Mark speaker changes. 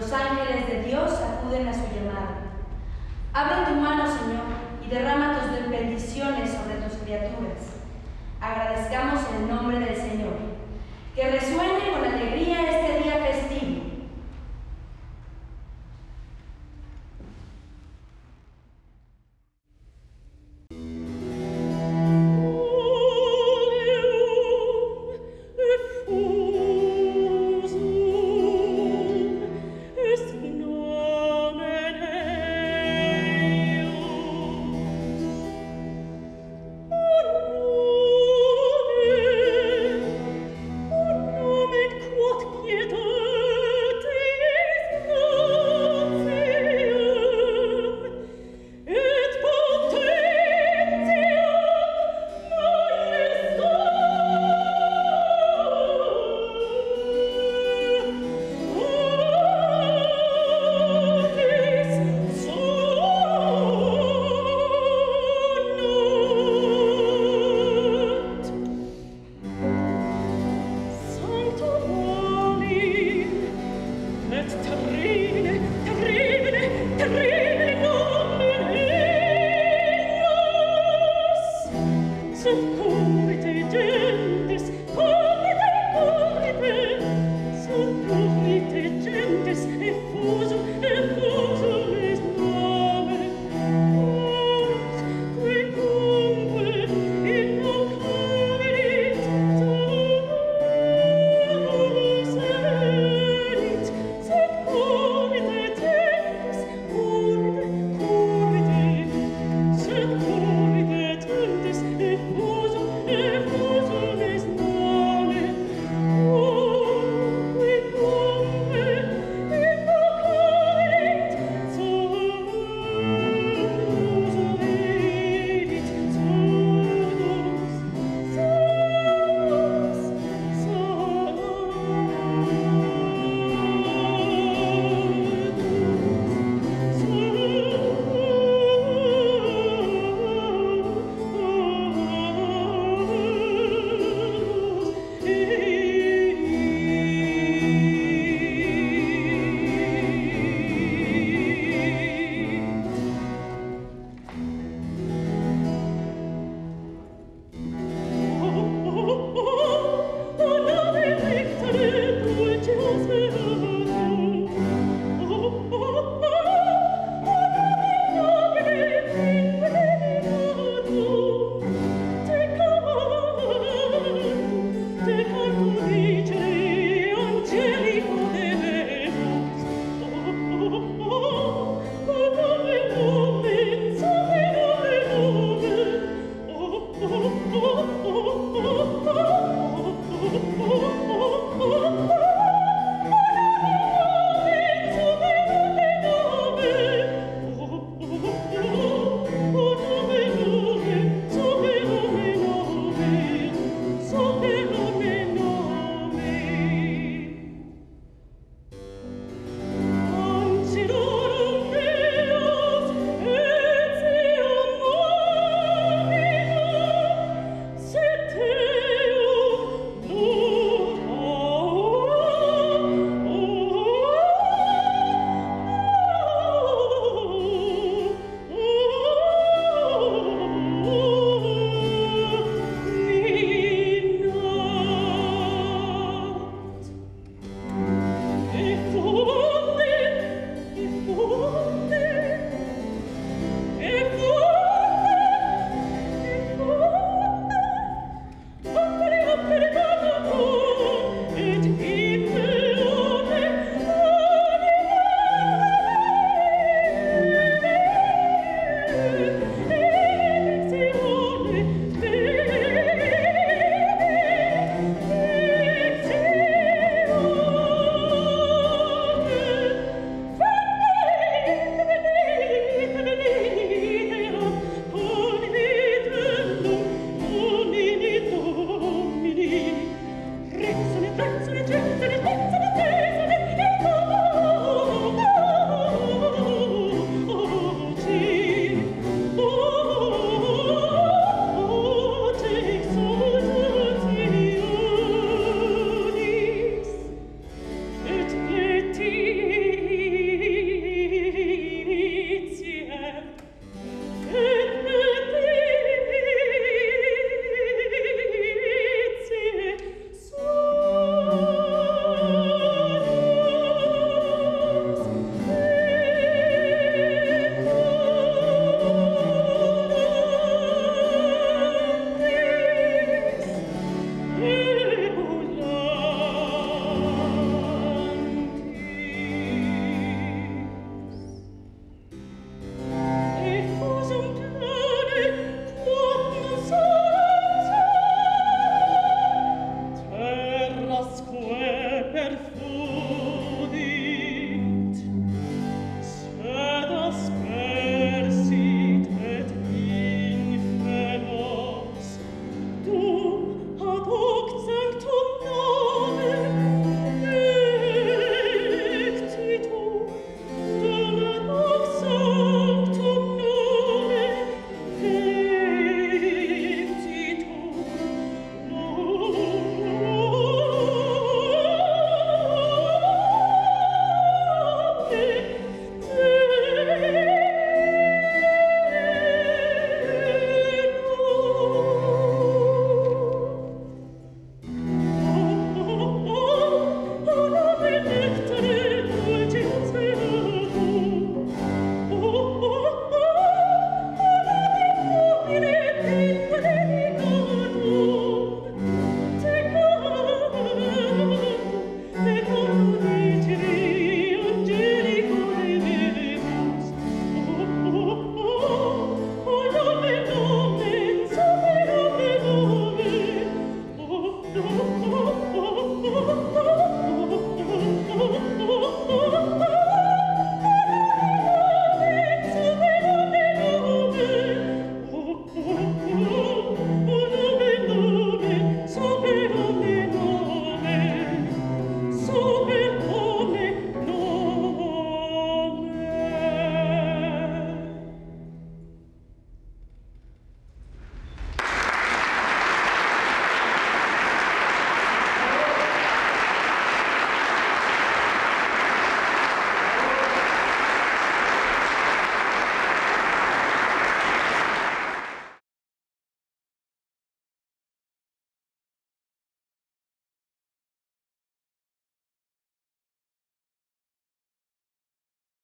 Speaker 1: Los ángeles de Dios acuden a su llamada. Abre tu mano, Señor, y derrama tus bendiciones sobre tus criaturas.